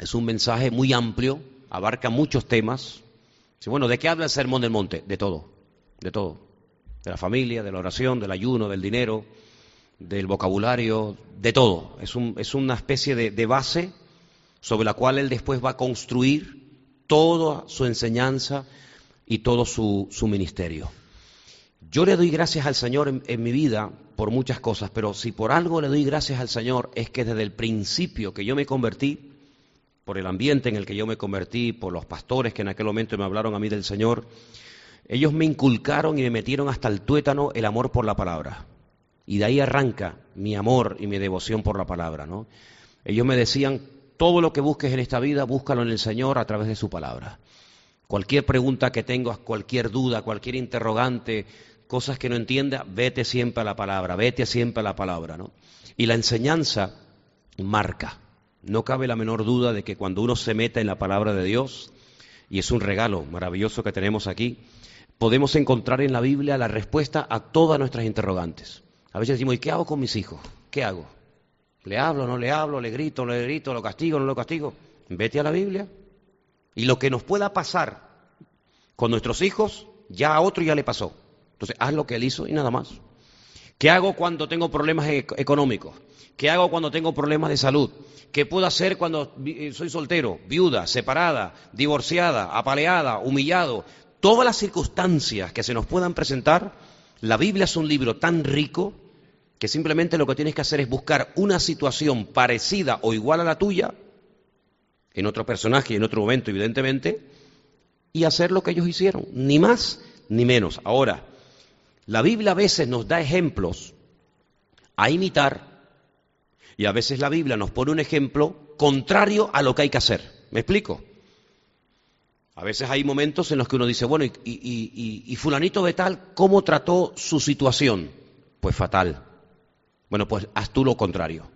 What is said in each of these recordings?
Es un mensaje muy amplio, abarca muchos temas. Bueno, ¿de qué habla el Sermón del Monte? De todo, de todo. De la familia, de la oración, del ayuno, del dinero, del vocabulario, de todo. Es, un, es una especie de, base sobre la cual él después va a construir toda su enseñanza y todo su, su ministerio. Yo le doy gracias al Señor en, en, mi vida por muchas cosas, pero si por algo le doy gracias al Señor es que desde el principio que yo me convertí, por el ambiente en el que yo me convertí, por los pastores que en aquel momento me hablaron a mí del Señor, ellos me inculcaron y me metieron hasta el tuétano el amor por la palabra. Y de ahí arranca mi amor y mi devoción por la palabra, ¿no? Ellos me decían, todo lo que busques en esta vida, búscalo en el Señor a través de su palabra. Cualquier pregunta que tengas, cualquier duda, cualquier interrogante, cosas que no entiendas, vete siempre a la palabra, vete siempre a la palabra, ¿no? Y la enseñanza marca. No cabe la menor duda de que cuando uno se meta en la palabra de Dios, y es un regalo maravilloso que tenemos aquí, podemos encontrar en la Biblia la respuesta a todas nuestras interrogantes. A veces decimos, ¿y qué hago con mis hijos? ¿Qué hago? ¿Le hablo, no le hablo? ¿Le grito, no le grito? ¿Lo castigo, no lo castigo? Vete a la Biblia. Y lo que nos pueda pasar con nuestros hijos, ya a otro ya le pasó. Entonces, haz lo que él hizo y nada más. ¿Qué hago cuando tengo problemas e-, económicos? ¿Qué hago cuando tengo problemas de salud? ¿Qué puedo hacer cuando eh, soy soltero, viuda, separada, divorciada, apaleada, humillado? Todas las circunstancias que se nos puedan presentar, la Biblia es un libro tan rico que simplemente lo que tienes que hacer es buscar una situación parecida o igual a la tuya, en otro personaje y en otro momento, evidentemente, y hacer lo que ellos hicieron, ni más ni menos. Ahora, la Biblia a veces nos da ejemplos a imitar y a veces la Biblia nos pone un ejemplo contrario a lo que hay que hacer. ¿Me explico? A veces hay momentos en los que uno dice, bueno, y, fulanito de tal, ¿cómo trató su situación? Pues fatal. Bueno, pues haz tú lo contrario.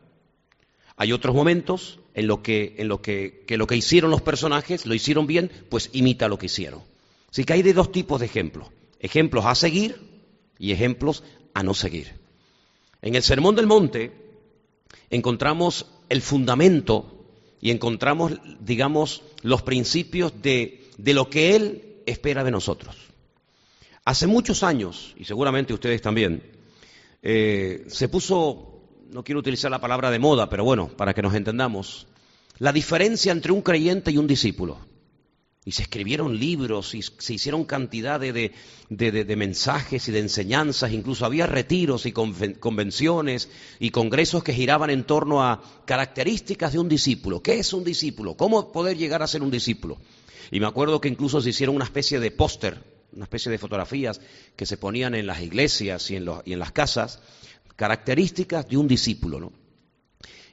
Hay otros momentos en los que, en lo que, que lo que hicieron los personajes lo hicieron bien, pues imita lo que hicieron. Así que hay de dos tipos de ejemplos. Ejemplos a seguir y ejemplos a no seguir. En el Sermón del Monte encontramos el fundamento y encontramos, digamos, los principios de, de lo que Él espera de nosotros. Hace muchos años, y seguramente ustedes también, eh, se puso, no quiero utilizar la palabra de moda, pero bueno, para que nos entendamos, la diferencia entre un creyente y un discípulo. Y se escribieron libros y se hicieron cantidad de, de, de, mensajes y de enseñanzas, incluso había retiros y convenciones y congresos que giraban en torno a características de un discípulo. ¿Qué es un discípulo? ¿Cómo poder llegar a ser un discípulo? Y me acuerdo que incluso se hicieron una especie de póster una especie de fotografías que se ponían en las iglesias y en, los, y en las casas, características de un discípulo. ¿no?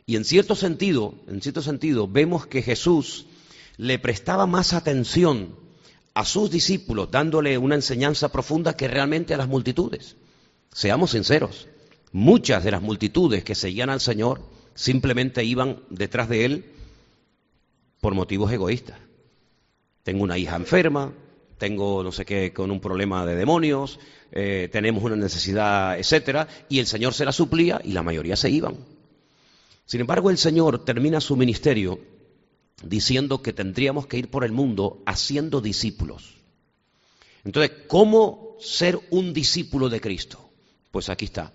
Y en cierto sentido, en cierto sentido, vemos que Jesús le prestaba más atención a sus discípulos, dándole una enseñanza profunda que realmente a las multitudes. Seamos sinceros, muchas de las multitudes que seguían al Señor simplemente iban detrás de Él por motivos egoístas. Tengo una hija enferma, tengo no sé qué con un problema de demonios, eh, tenemos una necesidad, etcétera, y el Señor se la suplía y la mayoría se iban. Sin embargo, el Señor termina su ministerio diciendo que tendríamos que ir por el mundo haciendo discípulos. Entonces, ¿cómo ser un discípulo de Cristo? Pues aquí está,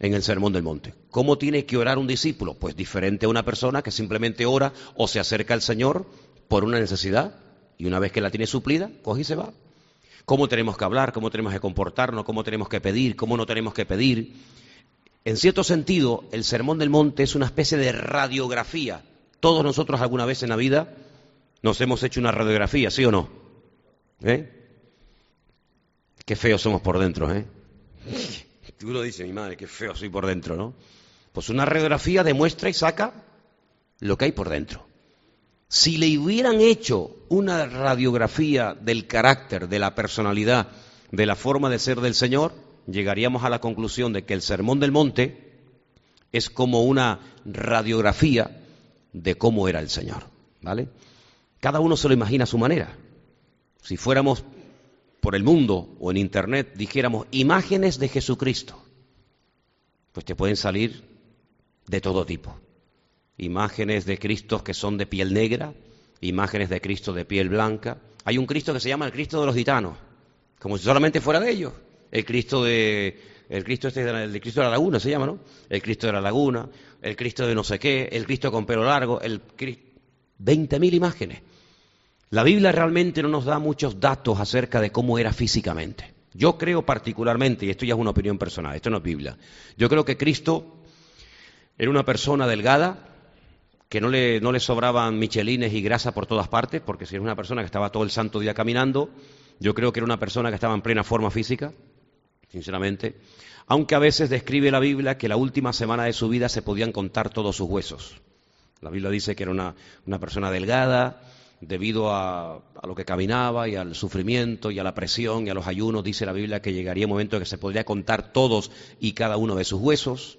en el Sermón del Monte. ¿Cómo tiene que orar un discípulo? Pues diferente a una persona que simplemente ora o se acerca al Señor por una necesidad y una vez que la tiene suplida, coge y se va. ¿Cómo tenemos que hablar? ¿Cómo tenemos que comportarnos? ¿Cómo tenemos que pedir? ¿Cómo no tenemos que pedir? En cierto sentido, el Sermón del Monte es una especie de radiografía. Todos nosotros alguna vez en la vida nos hemos hecho una radiografía, ¿sí o no? ¿Eh? Qué feos somos por dentro, ¿eh? Tú lo dices, mi madre, qué feo soy por dentro, ¿no? Pues una radiografía demuestra y saca lo que hay por dentro. Si le hubieran hecho una radiografía del carácter, de la personalidad, de la forma de ser del Señor, llegaríamos a la conclusión de que el Sermón del Monte es como una radiografía de cómo era el Señor, ¿vale? Cada uno se lo imagina a su manera. Si fuéramos por el mundo o en internet dijéramos imágenes de Jesucristo, pues te pueden salir de todo tipo. imágenes de Cristos que son de piel negra, imágenes de Cristo de piel blanca. Hay un Cristo que se llama el Cristo de los gitanos, como si solamente fuera de ellos. El Cristo de el Cristo este el Cristo de la laguna se llama, ¿no? El Cristo de la laguna, el Cristo de no sé qué, el Cristo con pelo largo, el veinte mil imágenes. La Biblia realmente no nos da muchos datos acerca de cómo era físicamente. Yo creo particularmente, y esto ya es una opinión personal, esto no es Biblia, yo creo que Cristo era una persona delgada, que no le, no le sobraban michelines y grasa por todas partes, porque si era una persona que estaba todo el santo día caminando, yo creo que era una persona que estaba en plena forma física, sinceramente, aunque a veces describe la Biblia que la última semana de su vida se podían contar todos sus huesos. La Biblia dice que era una, una persona delgada, debido a, a, lo que caminaba y al sufrimiento y a la presión y a los ayunos, dice la Biblia que llegaría un momento en que se podría contar todos y cada uno de sus huesos.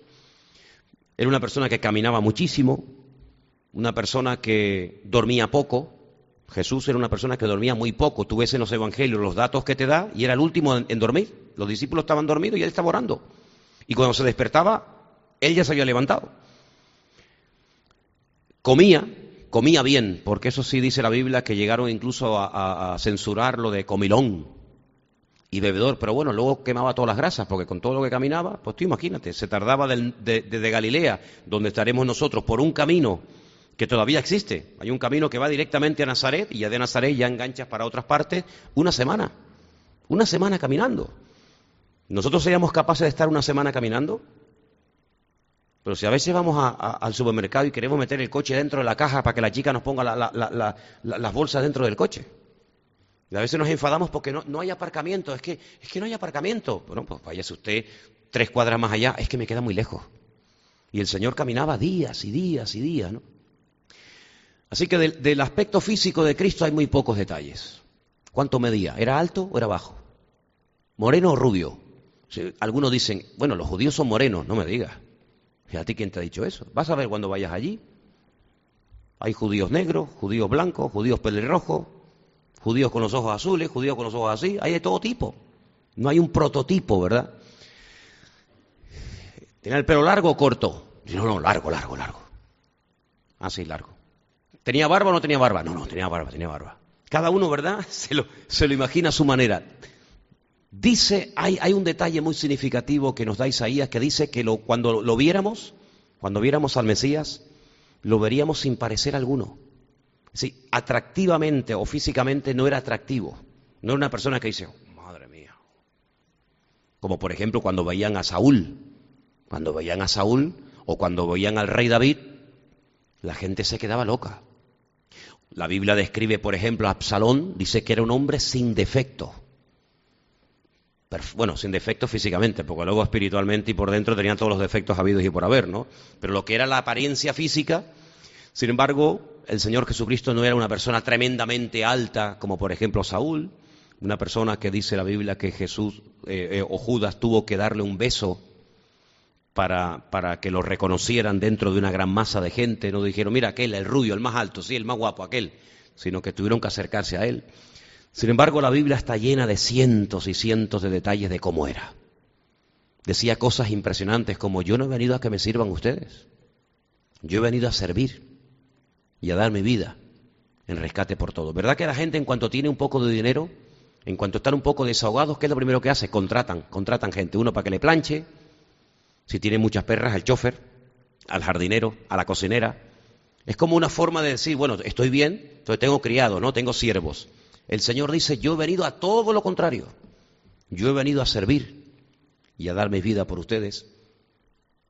Era una persona que caminaba muchísimo, una persona que dormía poco. Jesús era una persona que dormía muy poco. Tú ves en los evangelios los datos que te da y era el último en, dormir. Los discípulos estaban dormidos y él estaba orando. Y cuando se despertaba, él ya se había levantado. Comía, comía bien, porque eso sí dice la Biblia que llegaron incluso a, censurar lo de comilón, y bebedor, pero bueno, luego quemaba todas las grasas, porque con todo lo que caminaba, pues tú imagínate, se tardaba desde Galilea, donde estaremos nosotros, por un camino que todavía existe. Hay un camino que va directamente a Nazaret y ya de Nazaret ya enganchas para otras partes una semana. Una semana caminando. ¿Nosotros seríamos capaces de estar una semana caminando? Pero si a veces vamos al supermercado y queremos meter el coche dentro de la caja para que la chica nos ponga las bolsas dentro del coche. Y a veces nos enfadamos porque no, hay aparcamiento. Es que, es que no hay aparcamiento. Bueno, pues váyase usted tres cuadras más allá. Es que me queda muy lejos. Y el Señor caminaba días y días y días, ¿no? Así que del, aspecto físico de Cristo hay muy pocos detalles. ¿Cuánto medía? ¿Era alto o era bajo? ¿Moreno o rubio? Algunos dicen, bueno, los judíos son morenos, no me digas. ¿Y a ti quién te ha dicho eso? Vas a ver cuando vayas allí. Hay judíos negros, judíos blancos, judíos pelirrojos, judíos con los ojos azules, judíos con los ojos así, hay de todo tipo. No hay un prototipo, ¿verdad? ¿Tenía el pelo largo o corto? No, no, largo, largo, largo. Así, ah, largo. ¿Tenía barba o no tenía barba? No, no, tenía barba, tenía barba. Cada uno, ¿verdad? Se lo, se lo imagina a su manera. Dice, hay, hay, un detalle muy significativo que nos da Isaías, que dice que lo, cuando lo viéramos, cuando viéramos al Mesías, lo veríamos sin parecer alguno. Sí, atractivamente o físicamente no era atractivo. No era una persona que dice, oh, madre mía. Como por ejemplo cuando veían a Saúl. Cuando veían a Saúl o cuando veían al rey David, la gente se quedaba loca. La Biblia describe, por ejemplo, a Absalón, dice que era un hombre sin defecto. Bueno, sin defecto físicamente, porque luego espiritualmente y por dentro tenía todos los defectos habidos y por haber, ¿no? Pero lo que era la apariencia física, sin embargo, el Señor Jesucristo no era una persona tremendamente alta, como por ejemplo Saúl, una persona que dice la Biblia que Jesús eh, eh, o Judas tuvo que darle un beso para, para, que lo reconocieran dentro de una gran masa de gente. No dijeron, mira aquel, el rubio, el más alto, sí, el más guapo, aquel, sino que tuvieron que acercarse a él. Sin embargo, la Biblia está llena de cientos y cientos de detalles de cómo era. Decía cosas impresionantes como, yo no he venido a que me sirvan ustedes, yo he venido a servir y a dar mi vida en rescate por todo. ¿Verdad que la gente en cuanto tiene un poco de dinero, en cuanto están un poco desahogados, ¿qué es lo primero que hace? Contratan, contratan gente. Uno para que le planche, si tiene muchas perras, al chofer, al jardinero, a la cocinera. Es como una forma de decir, bueno, estoy bien, entonces tengo criado, no tengo siervos. El Señor dice, yo he venido a todo lo contrario. Yo he venido a servir y a dar mi vida por ustedes.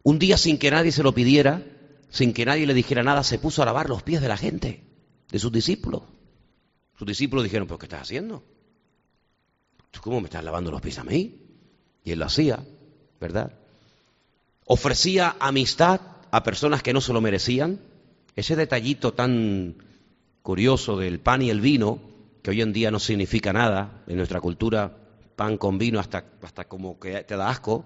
Un día sin que nadie se lo pidiera, sin que nadie le dijera nada, se puso a lavar los pies de la gente, de sus discípulos. Sus discípulos dijeron, ¿pero qué estás haciendo? ¿Tú cómo me estás lavando los pies a mí? Y él lo hacía, ¿verdad? Ofrecía amistad a personas que no se lo merecían. Ese detallito tan curioso del pan y el vino, que hoy en día no significa nada, en nuestra cultura pan con vino hasta, hasta como que te da asco,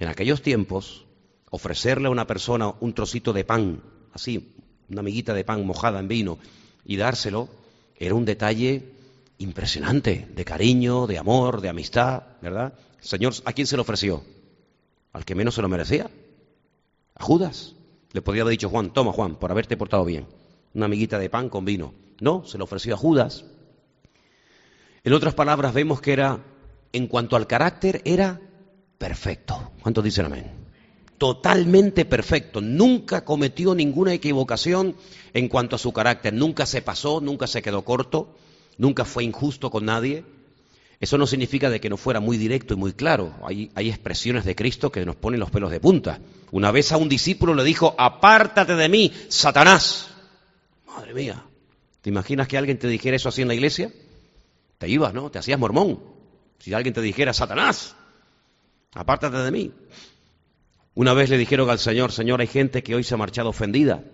en aquellos tiempos ofrecerle a una persona un trocito de pan, así, una amiguita de pan mojada en vino, y dárselo, era un detalle impresionante, de cariño, de amor, de amistad, ¿verdad? Señor, ¿a quién se lo ofreció? Al que menos se lo merecía, a Judas. Le podría haber dicho Juan, toma Juan, por haberte portado bien. Una amiguita de pan con vino. No, se lo ofreció a Judas. En otras palabras, vemos que era, en cuanto al carácter, era perfecto. ¿Cuántos dicen amén? Totalmente perfecto. Nunca cometió ninguna equivocación en cuanto a su carácter. Nunca se pasó, nunca se quedó corto, nunca fue injusto con nadie. Eso no significa de que no fuera muy directo y muy claro. Hay, hay, expresiones de Cristo que nos ponen los pelos de punta. Una vez a un discípulo le dijo, apártate de mí, Satanás. Madre mía. ¿Te imaginas que alguien te dijera eso así en la iglesia? Te ibas, ¿no? Te hacías mormón. Si alguien te dijera, Satanás, apártate de mí. Una vez le dijeron al Señor, Señor, hay gente que hoy se ha marchado ofendida.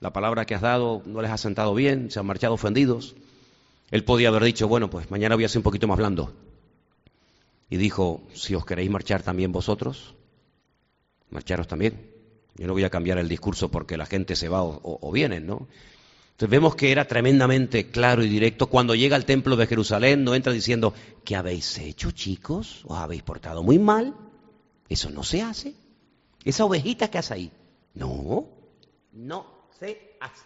La palabra que has dado no les ha sentado bien, se han marchado ofendidos. Él podía haber dicho, bueno, pues mañana voy a ser un poquito más blando. Y dijo, si os queréis marchar también vosotros, marcharos también. Yo no voy a cambiar el discurso porque la gente se va o, o, vienen, ¿no? Entonces vemos que era tremendamente claro y directo. Cuando llega al templo de Jerusalén, no entra diciendo, ¿qué habéis hecho, chicos? ¿Os habéis portado muy mal? Eso no se hace. Esa ovejita que hace ahí. No, no se hace.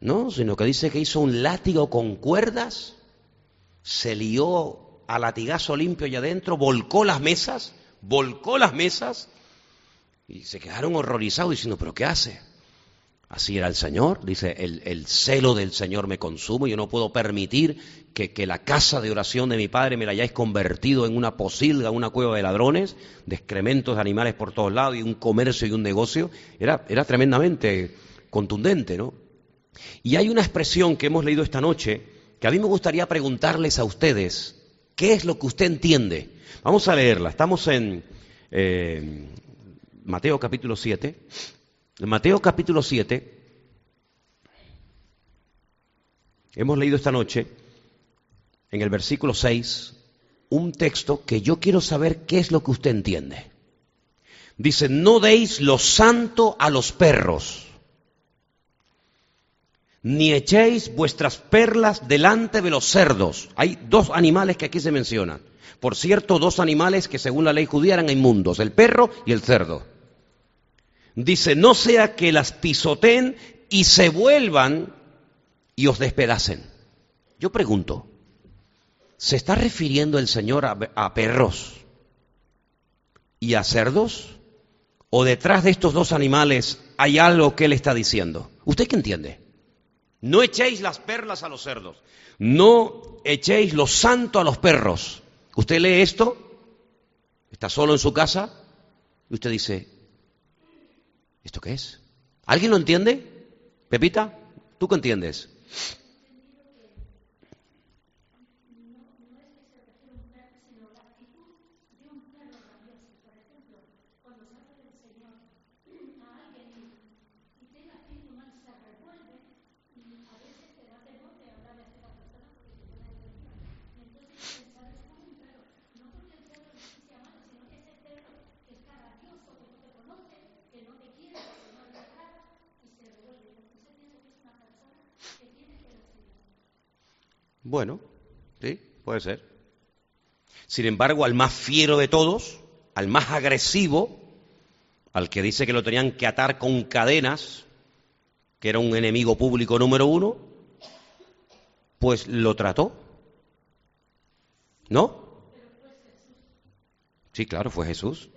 No, sino que dice que hizo un látigo con cuerdas, se lió a latigazo limpio allá adentro, volcó las mesas, volcó las mesas y se quedaron horrorizados diciendo, pero ¿qué hace? Así era el Señor, dice, el, el celo del Señor me consume, yo no puedo permitir que, la casa de oración de mi Padre me la hayáis convertido en una posilga, una cueva de ladrones, de excrementos de animales por todos lados y un comercio y un negocio. Era, era tremendamente contundente, ¿no? Y hay una expresión que hemos leído esta noche que a mí me gustaría preguntarles a ustedes, ¿qué es lo que usted entiende? Vamos a leerla, estamos en eh, Mateo capítulo 7. En Mateo capítulo 7 hemos leído esta noche en el versículo 6 un texto que yo quiero saber qué es lo que usted entiende. Dice, no deis lo santo a los perros ni echéis vuestras perlas delante de los cerdos. Hay dos animales que aquí se mencionan. Por cierto, dos animales que según la ley judía eran inmundos, el perro y el cerdo. Dice, no sea que las pisoteen y se vuelvan y os despedacen. Yo pregunto, ¿se está refiriendo el Señor a, a perros y a cerdos? ¿O detrás de estos dos animales hay algo que Él está diciendo? ¿Usted qué entiende? No echéis las perlas a los cerdos. No echéis lo santo a los perros. Usted lee esto, está solo en su casa, y usted dice, ¿esto qué es? ¿Alguien lo entiende? Pepita, ¿tú qué entiendes? Bueno, sí, puede ser. Sin embargo, al más fiero de todos, al más agresivo, al que dice que lo tenían que atar con cadenas, que era un enemigo público número uno, pues lo trató. ¿No? Sí, claro, fue Jesús.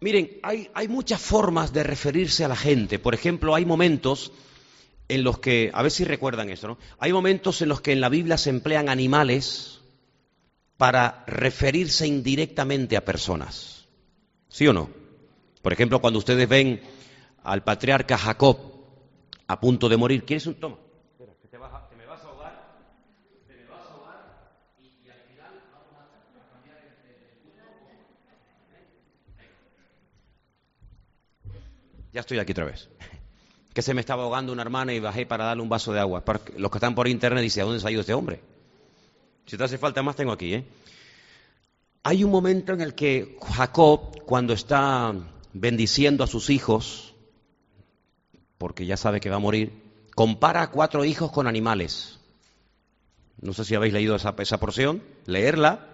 Miren, hay, hay, muchas formas de referirse a la gente. Por ejemplo, hay momentos en los que, a ver si recuerdan esto, ¿no? Hay momentos en los que en la Biblia se emplean animales para referirse indirectamente a personas. ¿Sí o no? Por ejemplo, cuando ustedes ven al patriarca Jacob a punto de morir, ¿quieres un toma? Espera, que te, vas a, te me vas a ahogar, te me vas a ahogar y, y al final vamos a, a cambiar el, el, Ya estoy aquí otra vez. Que se me estaba ahogando una hermana y bajé para darle un vaso de agua. Para los que están por internet dicen, ¿a dónde ido este hombre? Si te hace falta más, tengo aquí. ¿eh? Hay un momento en el que Jacob, cuando está bendiciendo a sus hijos, porque ya sabe que va a morir, compara a cuatro hijos con animales. No sé si habéis leído esa, esa porción, leerla.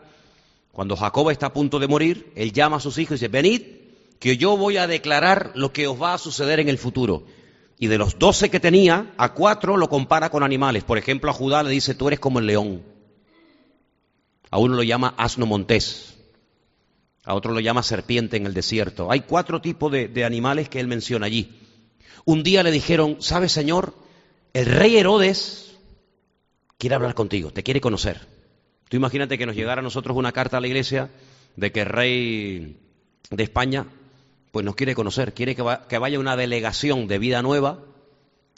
Cuando Jacob está a punto de morir, él llama a sus hijos y dice, venid, que yo voy a declarar lo que os va a suceder en el futuro. Y de los doce que tenía, a cuatro lo compara con animales. Por ejemplo, a Judá le dice, tú eres como el león. A uno lo llama asno montés. A otro lo llama serpiente en el desierto. Hay cuatro tipos de, de animales que él menciona allí. Un día le dijeron, ¿sabes, Señor? El rey Herodes quiere hablar contigo, te quiere conocer. Tú imagínate que nos llegara a nosotros una carta a la iglesia de que el rey de España pues nos quiere conocer, quiere que, vaya una delegación de vida nueva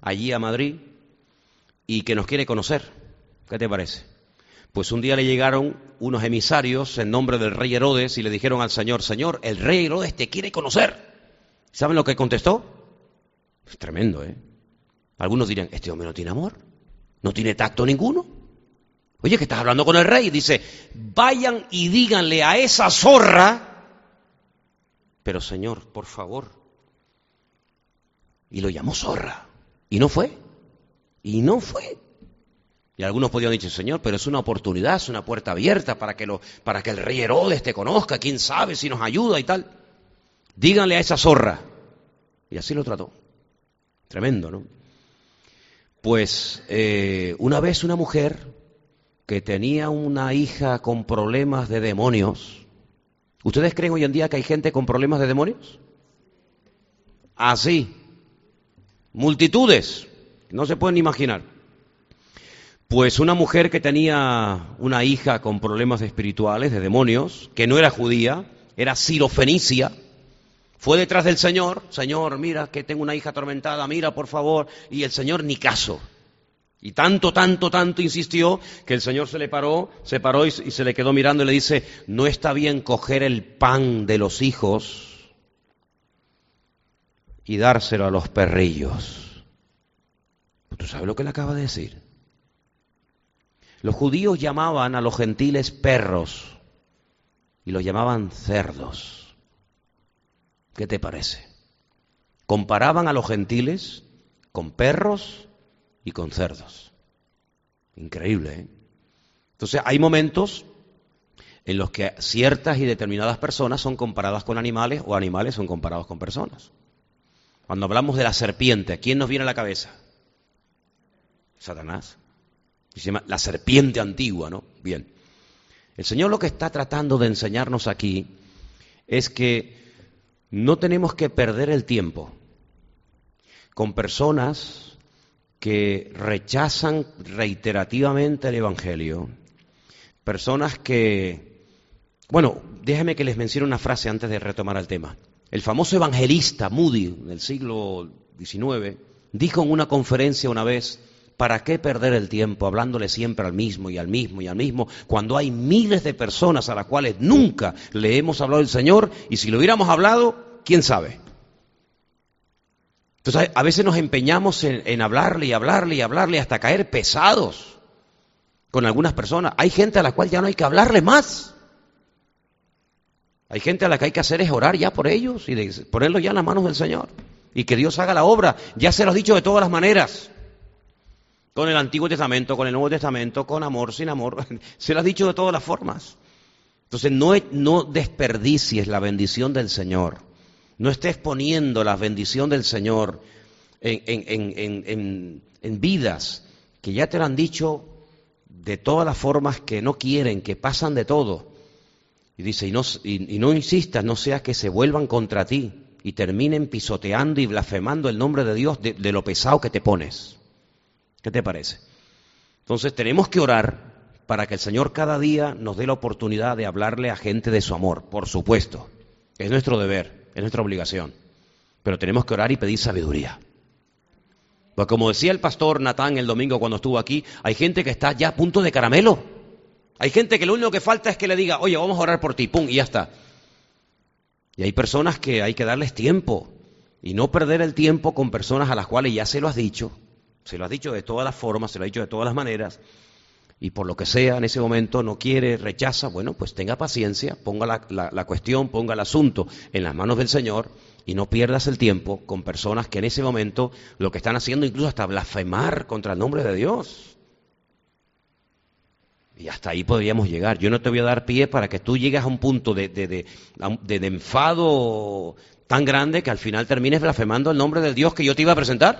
allí a Madrid y que nos quiere conocer. ¿Qué te parece? Pues un día le llegaron unos emisarios en nombre del rey Herodes y le dijeron al Señor, Señor, el rey Herodes te quiere conocer. ¿Saben lo que contestó? Es tremendo, ¿eh? Algunos dirían, este hombre no tiene amor, no tiene tacto ninguno. Oye, que estás hablando con el rey. Dice, vayan y díganle a esa zorra pero Señor, por favor. Y lo llamó zorra. Y no fue. Y no fue. Y algunos podían decir, Señor, pero es una oportunidad, es una puerta abierta para que, lo, para que el rey Herodes te conozca, quién sabe si nos ayuda y tal. Díganle a esa zorra. Y así lo trató. Tremendo, ¿no? Pues eh, una vez una mujer que tenía una hija con problemas de demonios, ¿Ustedes creen hoy en día que hay gente con problemas de demonios? Así. Multitudes. No se pueden imaginar. Pues una mujer que tenía una hija con problemas espirituales, de demonios, que no era judía, era sirofenicia, fue detrás del Señor, Señor, mira que tengo una hija atormentada, mira por favor, y el Señor ni caso. Y tanto, tanto, tanto insistió que el Señor se le paró, se paró y, se le quedó mirando y le dice, no está bien coger el pan de los hijos y dárselo a los perrillos. ¿Tú sabes lo que le acaba de decir? Los judíos llamaban a los gentiles perros y los llamaban cerdos. ¿Qué te parece? Comparaban a los gentiles con perros y con cerdos. Increíble, ¿eh? Entonces hay momentos en los que ciertas y determinadas personas son comparadas con animales o animales son comparados con personas. Cuando hablamos de la serpiente, ¿quién nos viene a la cabeza? Satanás. Se llama la serpiente antigua, ¿no? Bien. El Señor lo que está tratando de enseñarnos aquí es que no tenemos que perder el tiempo con personas que rechazan reiterativamente el Evangelio, personas que, bueno, déjeme que les mencione una frase antes de retomar el tema. El famoso evangelista Moody del siglo XIX dijo en una conferencia una vez, ¿para qué perder el tiempo hablándole siempre al mismo y al mismo y al mismo cuando hay miles de personas a las cuales nunca le hemos hablado del Señor y si lo hubiéramos hablado, quién sabe? Entonces, a veces nos empeñamos en, hablarle y hablarle y hablarle hasta caer pesados con algunas personas. Hay gente a la cual ya no hay que hablarle más. Hay gente a la que hay que hacer es orar ya por ellos y ponerlos ya en las manos del Señor. Y que Dios haga la obra. Ya se lo ha dicho de todas las maneras. Con el Antiguo Testamento, con el Nuevo Testamento, con amor, sin amor. Se lo ha dicho de todas las formas. Entonces no, no desperdicies la bendición del Señor. No estés poniendo la bendición del Señor en, vidas que ya te lo han dicho de todas las formas que no quieren, que pasan de todo. Y dice, y no, y, no insistas, no seas que se vuelvan contra ti y terminen pisoteando y blasfemando el nombre de Dios de, de lo pesado que te pones. ¿Qué te parece? Entonces tenemos que orar para que el Señor cada día nos dé la oportunidad de hablarle a gente de su amor, por supuesto. Es nuestro deber es nuestra obligación. Pero tenemos que orar y pedir sabiduría. Pues como decía el pastor Natán el domingo cuando estuvo aquí, hay gente que está ya a punto de caramelo. Hay gente que lo único que falta es que le diga, oye, vamos a orar por ti, pum, y ya está. Y hay personas que hay que darles tiempo y no perder el tiempo con personas a las cuales ya se lo has dicho, se lo has dicho de todas las formas, se lo has dicho de todas las maneras, y por lo que sea en ese momento no quiere, rechaza, bueno, pues tenga paciencia, ponga la, cuestión, ponga el asunto en las manos del Señor y no pierdas el tiempo con personas que en ese momento lo que están haciendo incluso hasta blasfemar contra el nombre de Dios. Y hasta ahí podríamos llegar. Yo no te voy a dar pie para que tú llegues a un punto de, de, enfado tan grande que al final termines blasfemando el nombre del Dios que yo te iba a presentar.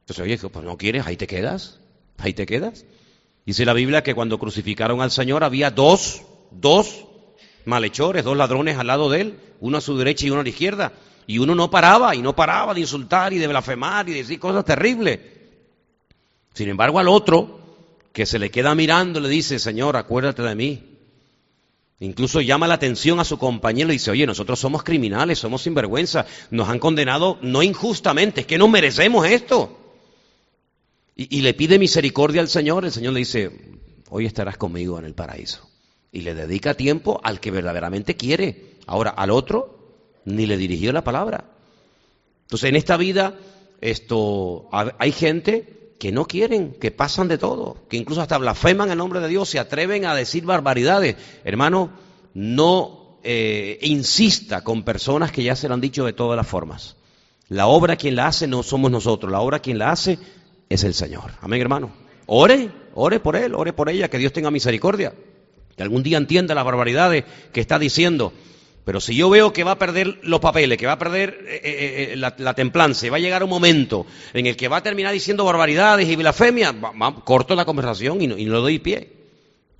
Entonces, oye, pues no quieres, ahí te quedas, ahí te quedas. Dice la Biblia que cuando crucificaron al Señor había dos, dos malhechores, dos ladrones al lado de él, uno a su derecha y uno a la izquierda. Y uno no paraba, y no paraba de insultar y de blasfemar y de decir cosas terribles. Sin embargo, al otro, que se le queda mirando, le dice, Señor, acuérdate de mí. Incluso llama la atención a su compañero y dice, oye, nosotros somos criminales, somos sinvergüenza, nos han condenado no injustamente, es que no merecemos esto. Y, le pide misericordia al Señor, el Señor le dice, hoy estarás conmigo en el paraíso. Y le dedica tiempo al que verdaderamente quiere. Ahora, al otro, ni le dirigió la palabra. Entonces, en esta vida, esto, hay gente que no quieren, que pasan de todo, que incluso hasta blasfeman el nombre de Dios, se atreven a decir barbaridades. Hermano, no eh, insista con personas que ya se lo han dicho de todas las formas. La obra quien la hace no somos nosotros, la obra quien la hace es el Señor. Amén, hermano. Ore, ore por él, ore por ella, que Dios tenga misericordia. Que algún día entienda las barbaridades que está diciendo pero si yo veo que va a perder los papeles, que va a perder eh, eh, eh, la, la, templanza, va a llegar un momento en el que va a terminar diciendo barbaridades y blasfemias, corto la conversación y no, y no le doy pie.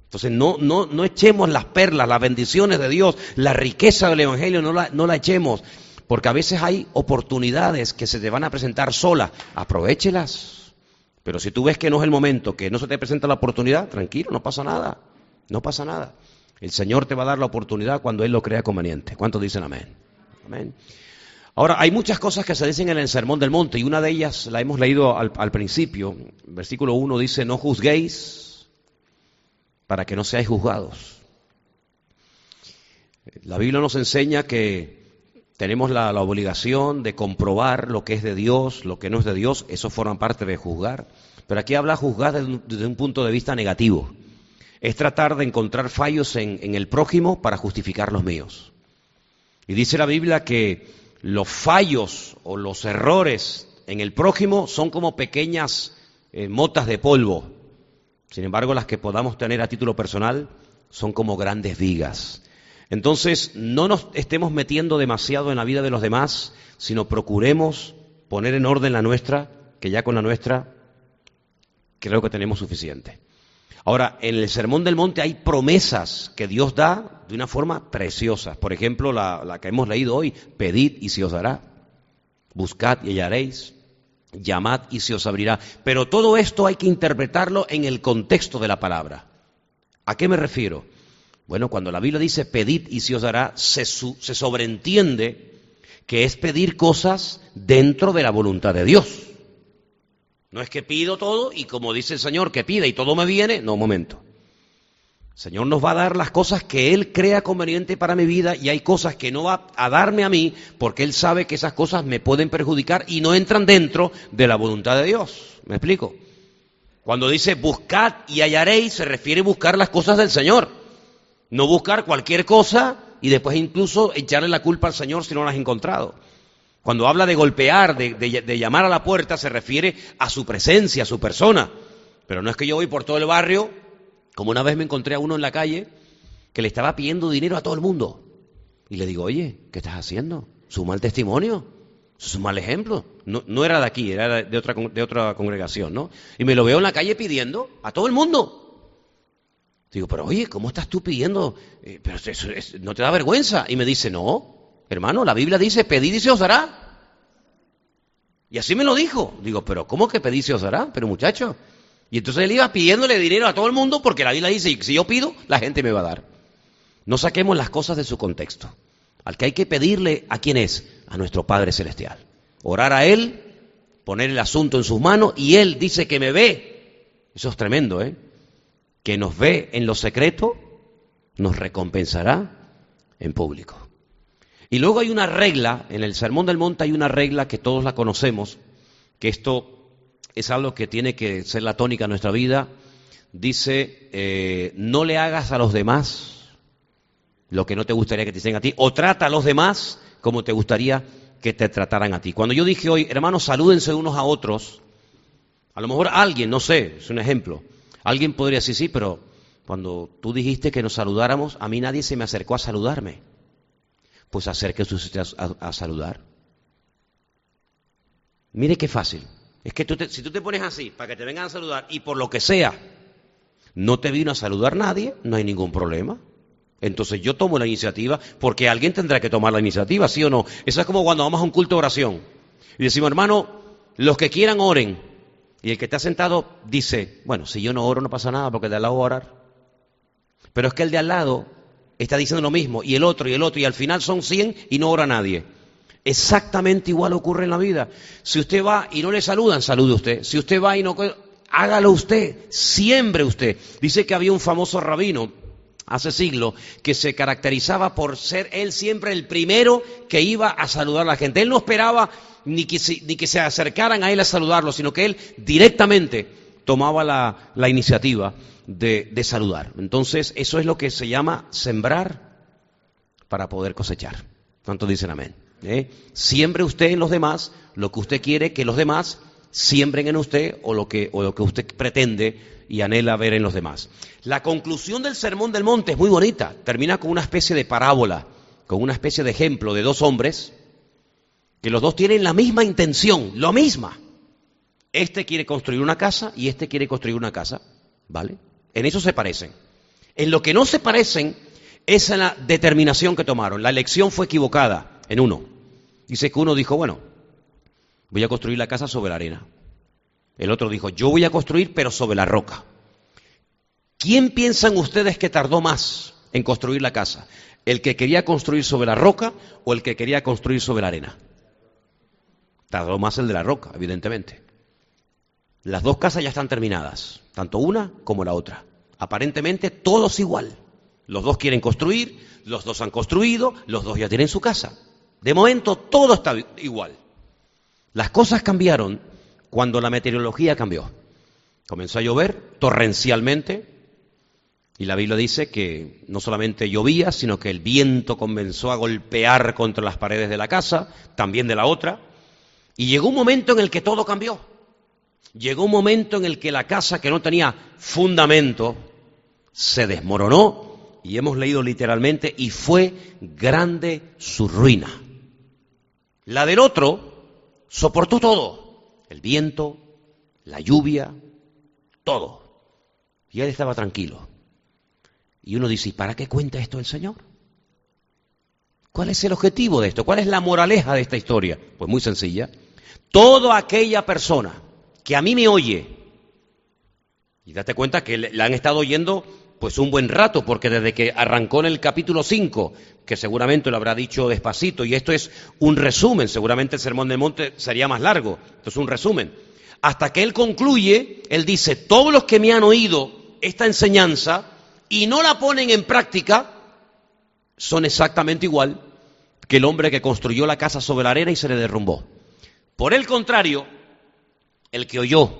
Entonces no, no, no echemos las perlas, las bendiciones de Dios, la riqueza del Evangelio, no la, no la echemos, porque a veces hay oportunidades que se te van a presentar solas, aprovechelas. Pero si tú ves que no es el momento, que no se te presenta la oportunidad, tranquilo, no pasa nada, no pasa nada. El Señor te va a dar la oportunidad cuando Él lo crea conveniente. ¿Cuántos dicen amén? Amén. Ahora, hay muchas cosas que se dicen en el Sermón del Monte y una de ellas la hemos leído al, al principio. Versículo 1 dice, no juzguéis para que no seáis juzgados. La Biblia nos enseña que tenemos la, obligación de comprobar lo que es de Dios, lo que no es de Dios, eso forma parte de juzgar. Pero aquí habla juzgar desde un, punto de vista negativo es tratar de encontrar fallos en, en, el prójimo para justificar los míos. Y dice la Biblia que los fallos o los errores en el prójimo son como pequeñas eh, motas de polvo. Sin embargo, las que podamos tener a título personal son como grandes vigas. Entonces, no nos estemos metiendo demasiado en la vida de los demás, sino procuremos poner en orden la nuestra, que ya con la nuestra creo que tenemos suficiente. Ahora, en el Sermón del Monte hay promesas que Dios da de una forma preciosa. Por ejemplo, la, la, que hemos leído hoy, pedid y se os dará, buscad y hallaréis, llamad y se os abrirá. Pero todo esto hay que interpretarlo en el contexto de la palabra. ¿A qué me refiero? Bueno, cuando la Biblia dice pedid y se os dará, se, sobreentiende que es pedir cosas dentro de la voluntad de Dios. No es que pido todo y como dice el Señor que pida y todo me viene, no, un momento. El Señor nos va a dar las cosas que Él crea conveniente para mi vida y hay cosas que no va a darme a mí porque Él sabe que esas cosas me pueden perjudicar y no entran dentro de la voluntad de Dios. ¿Me explico? Cuando dice buscad y hallaréis, se refiere a buscar las cosas del Señor. No buscar cualquier cosa y después incluso echarle la culpa al Señor si no las has encontrado. Cuando habla de golpear, de, llamar a la puerta, se refiere a su presencia, a su persona. Pero no es que yo voy por todo el barrio, como una vez me encontré a uno en la calle que le estaba pidiendo dinero a todo el mundo. Y le digo, oye, ¿qué estás haciendo? ¿Su mal testimonio? ¿Es un mal ejemplo? No, no era de aquí, era de otra, de otra congregación, ¿no? Y me lo veo en la calle pidiendo a todo el mundo. Digo, pero oye, ¿cómo estás tú pidiendo? Eh, pero eso, ¿no te da vergüenza? Y me dice, no, Hermano, la Biblia dice, pedid y se os dará. Y así me lo dijo. Digo, pero ¿cómo que pedid y se os dará? Pero muchacho. Y entonces él iba pidiéndole dinero a todo el mundo porque la Biblia dice, si yo pido, la gente me va a dar. No saquemos las cosas de su contexto. Al que hay que pedirle, ¿a quién es? A nuestro Padre Celestial. Orar a Él, poner el asunto en sus manos y Él dice que me ve. Eso es tremendo, ¿eh? Que nos ve en lo secreto, nos recompensará en público. Y luego hay una regla, en el Sermón del Monte hay una regla que todos la conocemos, que esto es algo que tiene que ser la tónica de nuestra vida. Dice, eh, no le hagas a los demás lo que no te gustaría que te hicieran a ti, o trata a los demás como te gustaría que te trataran a ti. Cuando yo dije hoy, hermanos, salúdense unos a otros, a lo mejor alguien, no sé, es un ejemplo, alguien podría decir, sí, pero cuando tú dijiste que nos saludáramos, a mí nadie se me acercó a saludarme. Pues acérquese usted a, a, saludar. Mire qué fácil. Es que si tú te pones así para que te vengan a saludar y por lo que sea no te vino a saludar nadie, no hay ningún problema. Entonces yo tomo la iniciativa porque alguien tendrá que tomar la iniciativa, ¿sí o no? Eso es como cuando vamos a un culto de oración y decimos, hermano, los que quieran oren. Y el que está sentado dice, bueno, si yo no oro no pasa nada porque de al lado va a orar. Pero es que el de al lado está diciendo lo mismo y el otro y el otro y al final son 100 y no ora nadie. Exactamente igual ocurre en la vida. Si usted va y no le saludan, salude usted. Si usted va y no... Hágalo usted, siembre usted. Dice que había un famoso rabino hace siglos que se caracterizaba por ser él siempre el primero que iba a saludar a la gente. Él no esperaba ni que se, ni que se acercaran a él a saludarlo, sino que él directamente tomaba la, la iniciativa de, de, saludar. Entonces, eso es lo que se llama sembrar para poder cosechar. ¿Cuántos dicen amén? ¿Eh? Siembre usted en los demás lo que usted quiere que los demás siembren en usted o lo que, o lo que usted pretende y anhela ver en los demás. La conclusión del Sermón del Monte es muy bonita. Termina con una especie de parábola, con una especie de ejemplo de dos hombres que los dos tienen la misma intención, lo misma. Este quiere construir una casa y este quiere construir una casa, ¿vale? En eso se parecen. En lo que no se parecen es en la determinación que tomaron. La elección fue equivocada en uno. Dice que uno dijo, bueno, voy a construir la casa sobre la arena. El otro dijo, yo voy a construir pero sobre la roca. ¿Quién piensan ustedes que tardó más en construir la casa? ¿El que quería construir sobre la roca o el que quería construir sobre la arena? Tardó más el de la roca, evidentemente. Las dos casas ya están terminadas, tanto una como la otra. Aparentemente todos igual. Los dos quieren construir, los dos han construido, los dos ya tienen su casa. De momento todo está igual. Las cosas cambiaron cuando la meteorología cambió. Comenzó a llover torrencialmente y la Biblia dice que no solamente llovía, sino que el viento comenzó a golpear contra las paredes de la casa, también de la otra, y llegó un momento en el que todo cambió. Llegó un momento en el que la casa que no tenía fundamento se desmoronó y hemos leído literalmente y fue grande su ruina. La del otro soportó todo el viento, la lluvia, todo. Y él estaba tranquilo. Y uno dice, ¿y para qué cuenta esto el Señor? ¿Cuál es el objetivo de esto? ¿Cuál es la moraleja de esta historia? Pues muy sencilla. Toda aquella persona que a mí me oye, y date cuenta que la han estado oyendo pues un buen rato, porque desde que arrancó en el capítulo 5, que seguramente lo habrá dicho despacito, y esto es un resumen, seguramente el Sermón del Monte sería más largo, esto es un resumen. Hasta que él concluye, él dice, todos los que me han oído esta enseñanza y no la ponen en práctica, son exactamente igual que el hombre que construyó la casa sobre la arena y se le derrumbó. Por el contrario, el que oyó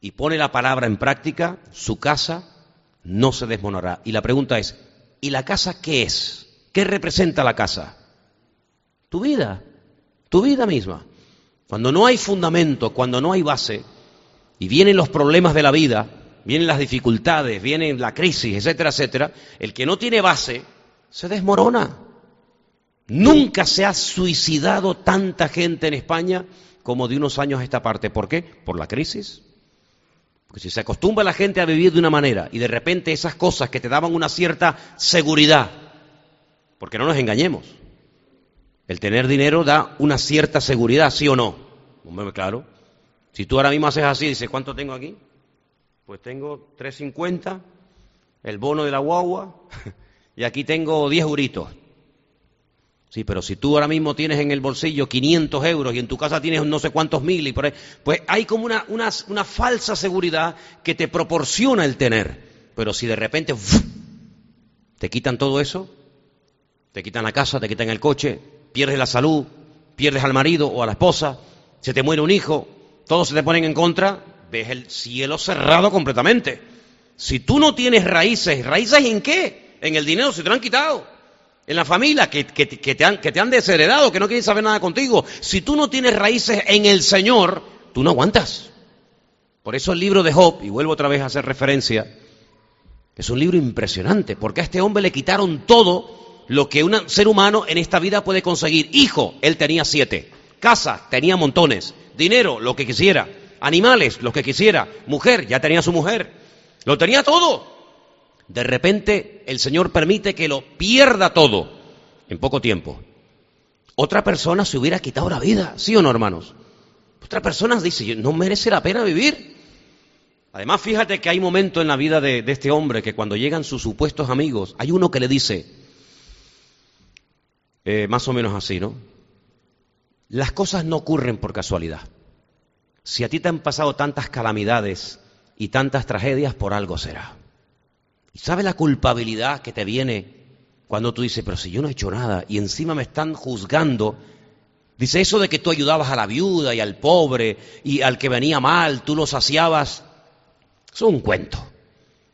y pone la palabra en práctica, su casa no se desmoronará. Y la pregunta es, ¿y la casa qué es? ¿Qué representa la casa? Tu vida, tu vida misma. Cuando no hay fundamento, cuando no hay base, y vienen los problemas de la vida, vienen las dificultades, viene la crisis, etcétera, etcétera, el que no tiene base se desmorona. Nunca se ha suicidado tanta gente en España como de unos años a esta parte. ¿Por qué? Por la crisis, porque si se acostumbra la gente a vivir de una manera y de repente esas cosas que te daban una cierta seguridad, porque no nos engañemos, el tener dinero da una cierta seguridad, ¿sí o no? Claro. Si tú ahora mismo haces así, dices, ¿cuánto tengo aquí? Pues tengo 3.50, el bono de la guagua, y aquí tengo 10 euritos. Sí, pero si tú ahora mismo tienes en el bolsillo 500 euros y en tu casa tienes no sé cuántos mil, y por ahí, pues hay como una, falsa seguridad que te proporciona el tener. Pero si de repente te quitan todo eso, te quitan la casa, te quitan el coche, pierdes la salud, pierdes al marido o a la esposa, se te muere un hijo, todos se te ponen en contra, ves el cielo cerrado completamente. Si tú no tienes raíces, ¿raíces en qué? En el dinero, se te lo han quitado. En la familia que, te han, que te han desheredado, que no quieren saber nada contigo. Si tú no tienes raíces en el Señor, tú no aguantas. Por eso el libro de Job, y vuelvo otra vez a hacer referencia, es un libro impresionante, porque a este hombre le quitaron todo lo que un ser humano en esta vida puede conseguir. Hijo, él tenía siete. Casa, tenía montones. Dinero, lo que quisiera. Animales, lo que quisiera. Mujer, ya tenía su mujer. Lo tenía todo. De repente el Señor permite que lo pierda todo en poco tiempo. Otra persona se hubiera quitado la vida, ¿sí o no, hermanos? Otra persona dice, no merece la pena vivir. Además, fíjate que hay momentos en la vida de, este hombre que cuando llegan sus supuestos amigos, hay uno que le dice, eh, más o menos así, ¿no? Las cosas no ocurren por casualidad. Si a ti te han pasado tantas calamidades y tantas tragedias, por algo será. ¿Y sabes la culpabilidad que te viene cuando tú dices, pero si yo no he hecho nada y encima me están juzgando? Dice eso de que tú ayudabas a la viuda y al pobre y al que venía mal, tú lo saciabas. Es un cuento.